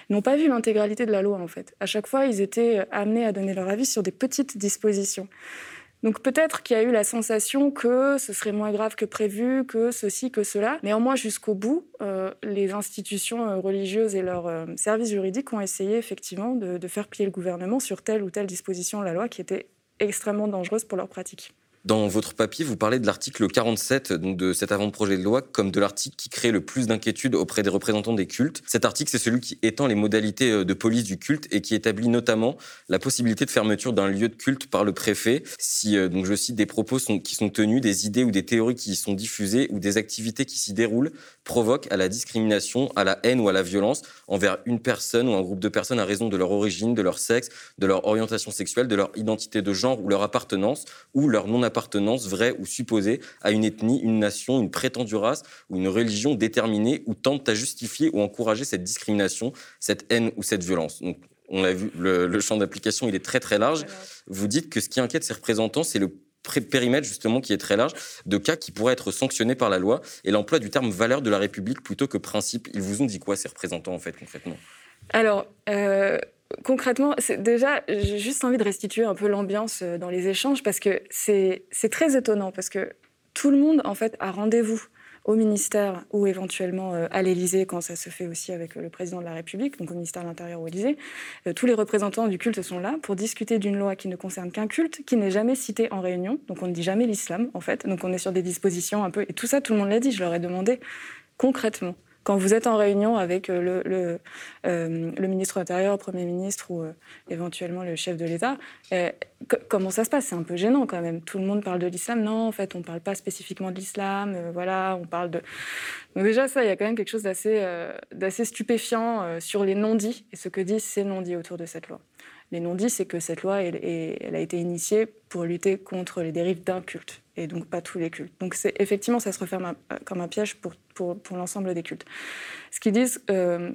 n'ont pas vu l'intégralité de la loi en fait. À chaque fois, ils étaient amenés à donner leur avis sur des petites dispositions. Donc peut-être qu'il y a eu la sensation que ce serait moins grave que prévu, que ceci, que cela. Néanmoins, jusqu'au bout, euh, les institutions euh, religieuses et leurs euh, services juridiques ont essayé effectivement de, de faire plier le gouvernement sur telle ou telle disposition de la loi qui était extrêmement dangereuse pour leur pratique. Dans votre papier, vous parlez de l'article 47 donc de cet avant-projet de loi comme de l'article qui crée le plus d'inquiétude auprès des représentants des cultes. Cet article, c'est celui qui étend les modalités euh, de police du culte et qui établit notamment la possibilité de fermeture d'un lieu de culte par le préfet si, euh, donc je cite, des propos qui sont tenus, des idées ou des théories qui y sont diffusées ou des activités qui s'y déroulent provoquent à la discrimination, à la haine ou à la violence envers une personne ou un groupe de personnes à raison de leur origine, de leur sexe, de leur orientation sexuelle, de leur identité de genre ou leur appartenance ou leur non appartenance vraie ou supposée à une ethnie, une nation, une prétendue race ou une religion déterminée ou tente à justifier ou encourager cette discrimination, cette haine ou cette violence. Donc, on l'a vu, le, champ d'application, il est très très large. Vous dites que ce qui inquiète ces représentants, c'est le périmètre justement qui est très large de cas qui pourraient être sanctionnés par la loi et l'emploi du terme valeur de la République plutôt que principe. Ils vous ont dit quoi ces représentants en fait concrètement? Alors, euh, concrètement, déjà, j'ai juste envie de restituer un peu l'ambiance euh, dans les échanges parce que c'est très étonnant parce que tout le monde, en fait, a rendez-vous au ministère ou éventuellement euh, à l'Élysée quand ça se fait aussi avec le président de la République, donc au ministère de l'Intérieur ou à l'Élysée. Euh, tous les représentants du culte sont là pour discuter d'une loi qui ne concerne qu'un culte, qui n'est jamais cité en réunion. Donc on ne dit jamais l'islam en fait. Donc on est sur des dispositions un peu et tout ça tout le monde l'a dit. Je leur ai demandé concrètement quand vous êtes en réunion avec euh, euh, le ministre de l'Intérieur, le Premier ministre ou euh, éventuellement le chef de l'État, comment ça se passe? C'est un peu gênant quand même. Tout le monde parle de l'islam. Non, en fait, on ne parle pas spécifiquement de l'islam. voilà, on parle de... Donc déjà, ça, il y a quand même quelque chose d'assez stupéfiant sur les non-dits et ce que disent ces non-dits autour de cette loi. Les non-dits, c'est que cette loi, elle, a été initiée pour lutter contre les dérives d'un culte, et donc pas tous les cultes. Donc effectivement, ça se referme comme un piège pour, l'ensemble des cultes. Ce qu'ils disent euh,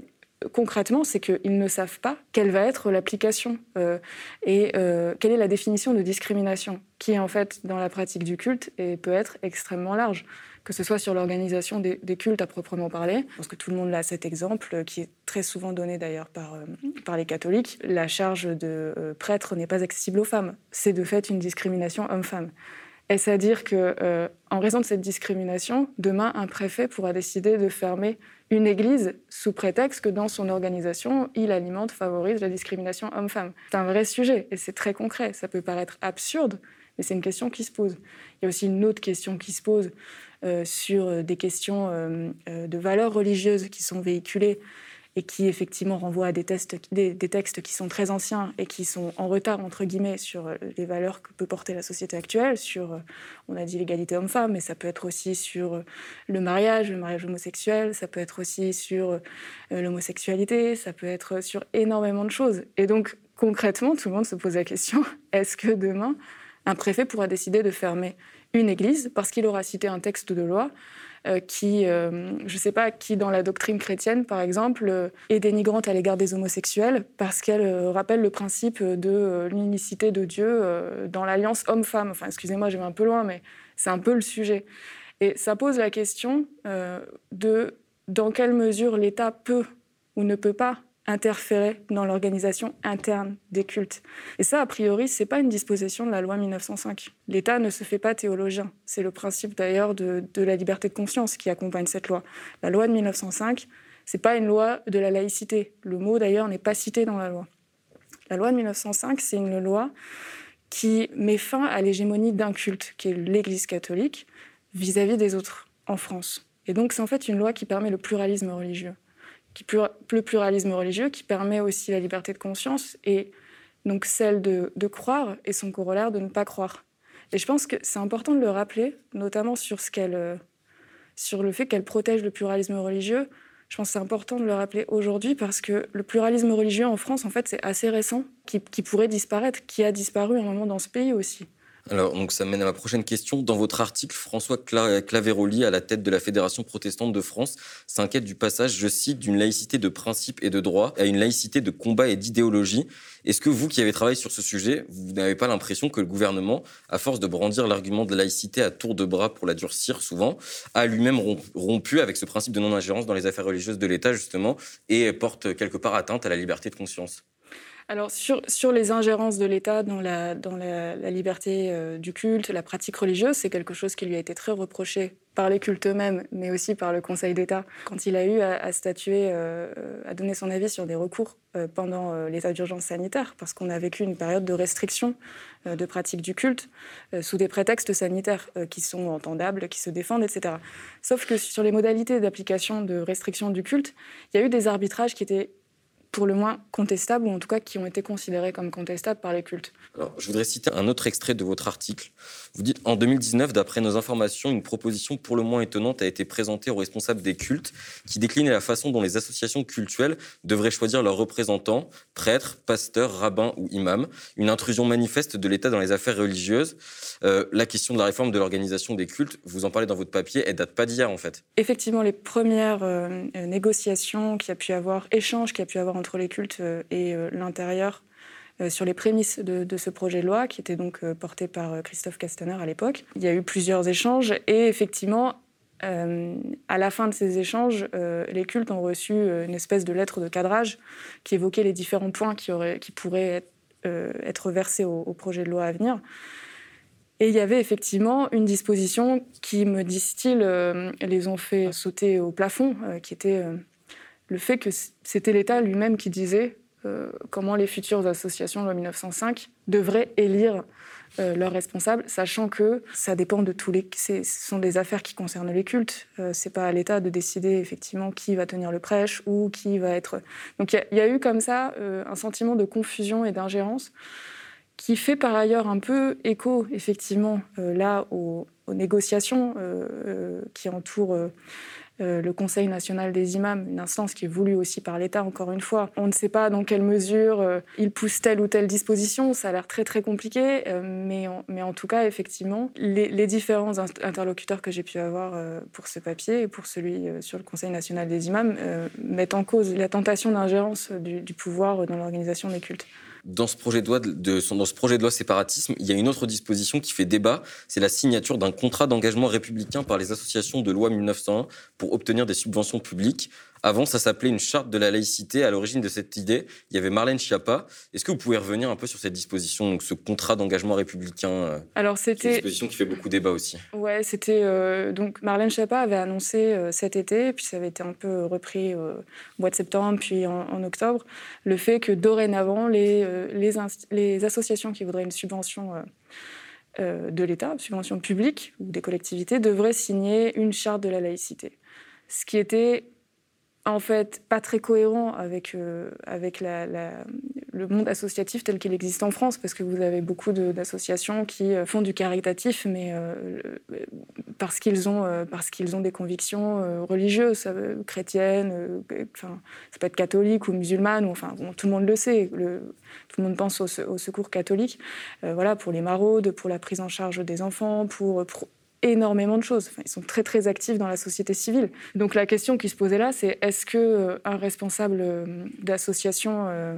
concrètement, c'est qu'ils ne savent pas quelle va être l'application euh, et euh, quelle est la définition de discrimination, qui en fait, dans la pratique du culte, et peut être extrêmement large que ce soit sur l'organisation des, cultes à proprement parler. Je pense que tout le monde a cet exemple, qui est très souvent donné d'ailleurs par, euh, les catholiques. La charge de euh, prêtre n'est pas accessible aux femmes. C'est de fait une discrimination homme-femme. Est-ce à dire que, euh, en raison de cette discrimination, demain, un préfet pourra décider de fermer une église sous prétexte que dans son organisation, il alimente, favorise la discrimination homme-femme? C'est un vrai sujet et c'est très concret. Ça peut paraître absurde, mais c'est une question qui se pose. Il y a aussi une autre question qui se pose euh, sur euh, des questions euh, de valeurs religieuses qui sont véhiculées et qui effectivement renvoient à des, des, textes qui sont très anciens et qui sont en retard, entre guillemets, sur les valeurs que peut porter la société actuelle, sur, on a dit l'égalité homme-femme, mais ça peut être aussi sur le mariage, le mariage homosexuel, ça peut être aussi sur l'homosexualité, ça peut être sur énormément de choses. Et donc, concrètement, tout le monde se pose la question, est-ce que demain, un préfet pourra décider de fermer une église parce qu'il aura cité un texte de loi euh, qui, euh, je ne sais pas, qui dans la doctrine chrétienne, par exemple, euh, est dénigrante à l'égard des homosexuels parce qu'elle rappelle le principe de l'unicité de Dieu dans l'alliance homme-femme. Enfin, excusez-moi, je vais un peu loin, mais c'est un peu le sujet. Et ça pose la question de dans quelle mesure l'État peut ou ne peut pas interférer dans l'organisation interne des cultes. Et ça, a priori, c'est pas une disposition de la loi 1905. L'État ne se fait pas théologien. C'est le principe d'ailleurs de, la liberté de conscience qui accompagne cette loi. La loi de 1905, c'est pas une loi de la laïcité. Le mot d'ailleurs n'est pas cité dans la loi. La loi de 1905, c'est une loi qui met fin à l'hégémonie d'un culte, qui est l'Église catholique, vis à -vis des autres en France. Et donc c'est en fait une loi qui permet le pluralisme religieux le pluralisme religieux, qui permet aussi la liberté de conscience et donc celle de, croire et son corollaire de ne pas croire. Et je pense que c'est important de le rappeler, notamment sur, ce qu'elle, euh, sur le fait qu'elle protège le pluralisme religieux. Je pense que c'est important de le rappeler aujourd'hui parce que le pluralisme religieux en France, en fait, c'est assez récent, qui, qui, pourrait disparaître, qui a disparu un moment dans ce pays aussi. Alors, donc, ça mène à ma prochaine question. Dans votre article, François Claveroli, à la tête de la Fédération protestante de France, s'inquiète du passage, je cite, d'une laïcité de principe et de droit à une laïcité de combat et d'idéologie. Est-ce que vous qui avez travaillé sur ce sujet, vous n'avez pas l'impression que le gouvernement, à force de brandir l'argument de la laïcité à tour de bras pour la durcir souvent, a lui-même rompu avec ce principe de non-ingérence dans les affaires religieuses de l'État, justement, et porte quelque part atteinte à la liberté de conscience? Alors sur, sur les ingérences de l'État dans, la, dans la, liberté euh, du culte, la pratique religieuse, c'est quelque chose qui lui a été très reproché par les cultes eux-mêmes, mais aussi par le Conseil d'État, quand il a eu à, statuer, euh, à donner son avis sur des recours euh, pendant l'état d'urgence sanitaire, parce qu'on a vécu une période de restriction de pratique du culte sous des prétextes sanitaires qui sont entendables, qui se défendent, etc. Sauf que sur les modalités d'application de restriction du culte, il y a eu des arbitrages qui étaient pour le moins contestables, ou en tout cas qui ont été considérés comme contestables par les cultes. Alors, je voudrais citer un autre extrait de votre article. Vous dites En 2019, d'après nos informations, une proposition pour le moins étonnante a été présentée aux responsables des cultes qui déclinait la façon dont les associations cultuelles devraient choisir leurs représentants, prêtres, pasteurs, rabbins ou imams. Une intrusion manifeste de l'État dans les affaires religieuses. Euh, la question de la réforme de l'organisation des cultes, vous en parlez dans votre papier, elle date pas d'hier en fait. Effectivement, les premières euh, négociations qui a pu avoir, échanges qui a pu avoir entre les cultes euh, et euh, l'intérieur euh, sur les prémices de, ce projet de loi, qui était donc porté par Christophe Castaner à l'époque. Il y a eu plusieurs échanges et effectivement, à la fin de ces échanges, les cultes ont reçu une espèce de lettre de cadrage qui évoquait les différents points qui, pourraient être, versés au, projet de loi à venir. Et il y avait effectivement une disposition qui, me disent-ils, les ont fait sauter au plafond, qui était le fait que c'était l'État lui-même qui disait euh, comment les futures associations loi 1905 devraient élire euh, leurs responsables, sachant que ça dépend de tous les. Ce sont des affaires qui concernent les cultes. Euh, c'est pas à l'État de décider effectivement qui va tenir le prêche ou qui va être. Donc il y, a eu comme ça un sentiment de confusion et d'ingérence qui fait par ailleurs un peu écho effectivement là aux négociations qui entourent euh, le Conseil national des imams, une instance qui est voulue aussi par l'État, encore une fois. On ne sait pas dans quelle mesure euh, il pousse telle ou telle disposition, ça a l'air très très compliqué, euh, mais, en, mais en tout cas, effectivement, les, différents interlocuteurs que j'ai pu avoir pour ce papier et pour celui sur le Conseil national des imams mettent en cause la tentation d'ingérence du pouvoir dans l'organisation des cultes dans ce projet de loi, séparatisme, il y a une autre disposition qui fait débat, c'est la signature d'un contrat d'engagement républicain par les associations de loi 1901 pour obtenir des subventions publiques. Avant, ça s'appelait une charte de la laïcité. À l'origine de cette idée, il y avait Marlène Schiappa. Est-ce que vous pouvez revenir un peu sur cette disposition, donc ce contrat d'engagement républicain euh, Alors c'était une disposition qui fait beaucoup débat aussi? Ouais, c'était euh, donc Marlène Schiappa avait annoncé euh, cet été, puis ça avait été un peu repris au mois de septembre, puis en, octobre, le fait que dorénavant les les, les, associations qui voudraient une subvention de l'État, subvention publique ou des collectivités, devraient signer une charte de la laïcité. Ce qui était en fait pas très cohérent avec, euh, avec le monde associatif tel qu'il existe en France, parce que vous avez beaucoup d'associations qui euh, font du caritatif, mais euh, parce qu'ils ont, parce ont des convictions religieuses, chrétiennes, ça peut être catholique ou musulmane, enfin, tout le monde le sait, tout le monde pense au, secours catholique, voilà, pour les maraudes, pour la prise en charge des enfants, pour énormément de choses. ils sont très très actifs dans la société civile. Donc la question qui se posait là, c'est est-ce que euh, un responsable euh, d'association euh,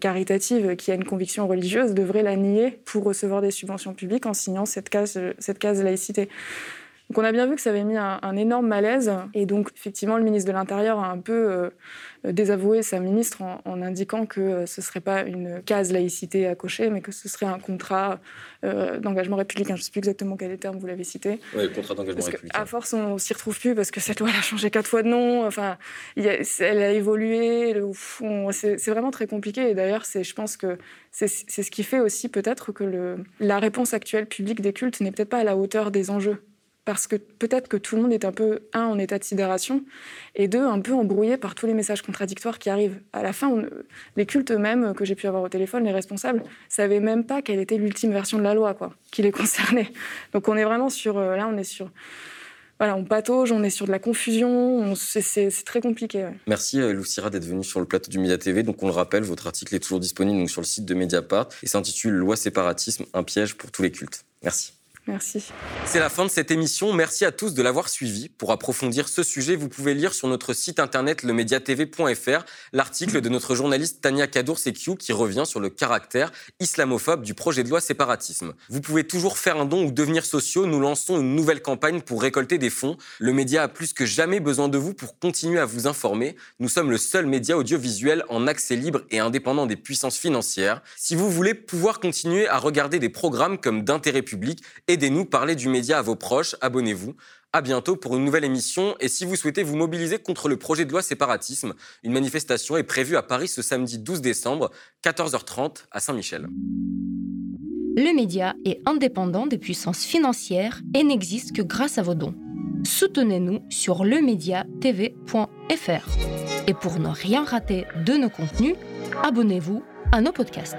caritative qui a une conviction religieuse devrait la nier pour recevoir des subventions publiques en signant cette case, cette case laïcité? Donc on a bien vu que ça avait mis un, énorme malaise. Et donc effectivement, le ministre de l'Intérieur a un peu euh, désavoué sa ministre en, indiquant que euh, ce ne serait pas une case laïcité à cocher, mais que ce serait un contrat euh, d'engagement républicain. Je ne sais plus exactement quel est le terme, vous l'avez cité. Oui, contrat d'engagement républicain. À force, on s'y retrouve plus parce que cette loi elle a changé quatre fois de nom. Enfin, elle a évolué. C'est vraiment très compliqué. Et d'ailleurs, je pense que c'est ce qui fait aussi peut-être que le, la réponse actuelle publique des cultes n'est peut-être pas à la hauteur des enjeux parce que peut-être que tout le monde est un peu, un, en état de sidération, et deux, un peu embrouillé par tous les messages contradictoires qui arrivent. À la fin, les cultes eux-mêmes que j'ai pu avoir au téléphone, les responsables, savaient même pas quelle était l'ultime version de la loi, quoi, qui les concernait. Donc on est vraiment sur, euh, là, on est sur, voilà, on patauge, on est sur de la confusion, c'est très compliqué. Merci euh, Lucira d'être venue sur le plateau du Média TV. Donc on le rappelle, votre article est toujours disponible sur le site de Mediapart et s'intitule Loi séparatisme, un piège pour tous les cultes. Merci. Merci. C'est la fin de cette émission. Merci à tous de l'avoir suivi. Pour approfondir ce sujet, vous pouvez lire sur notre site internet lemediatv.fr l'article de notre journaliste Tania Kadour-Sekiou qui revient sur le caractère islamophobe du projet de loi séparatisme. Vous pouvez toujours faire un don ou devenir sociaux. Nous lançons une nouvelle campagne pour récolter des fonds. Le média a plus que jamais besoin de vous pour continuer à vous informer. Nous sommes le seul média audiovisuel en accès libre et indépendant des puissances financières. Si vous voulez pouvoir continuer à regarder des programmes comme d'intérêt public et Aidez-nous, parlez du média à vos proches, abonnez-vous. À bientôt pour une nouvelle émission. Et si vous souhaitez vous mobiliser contre le projet de loi séparatisme, une manifestation est prévue à Paris ce samedi 12 décembre, 14h30 à Saint-Michel. Le média est indépendant des puissances financières et n'existe que grâce à vos dons. Soutenez-nous sur lemediatv.fr. Et pour ne rien rater de nos contenus, abonnez-vous à nos podcasts.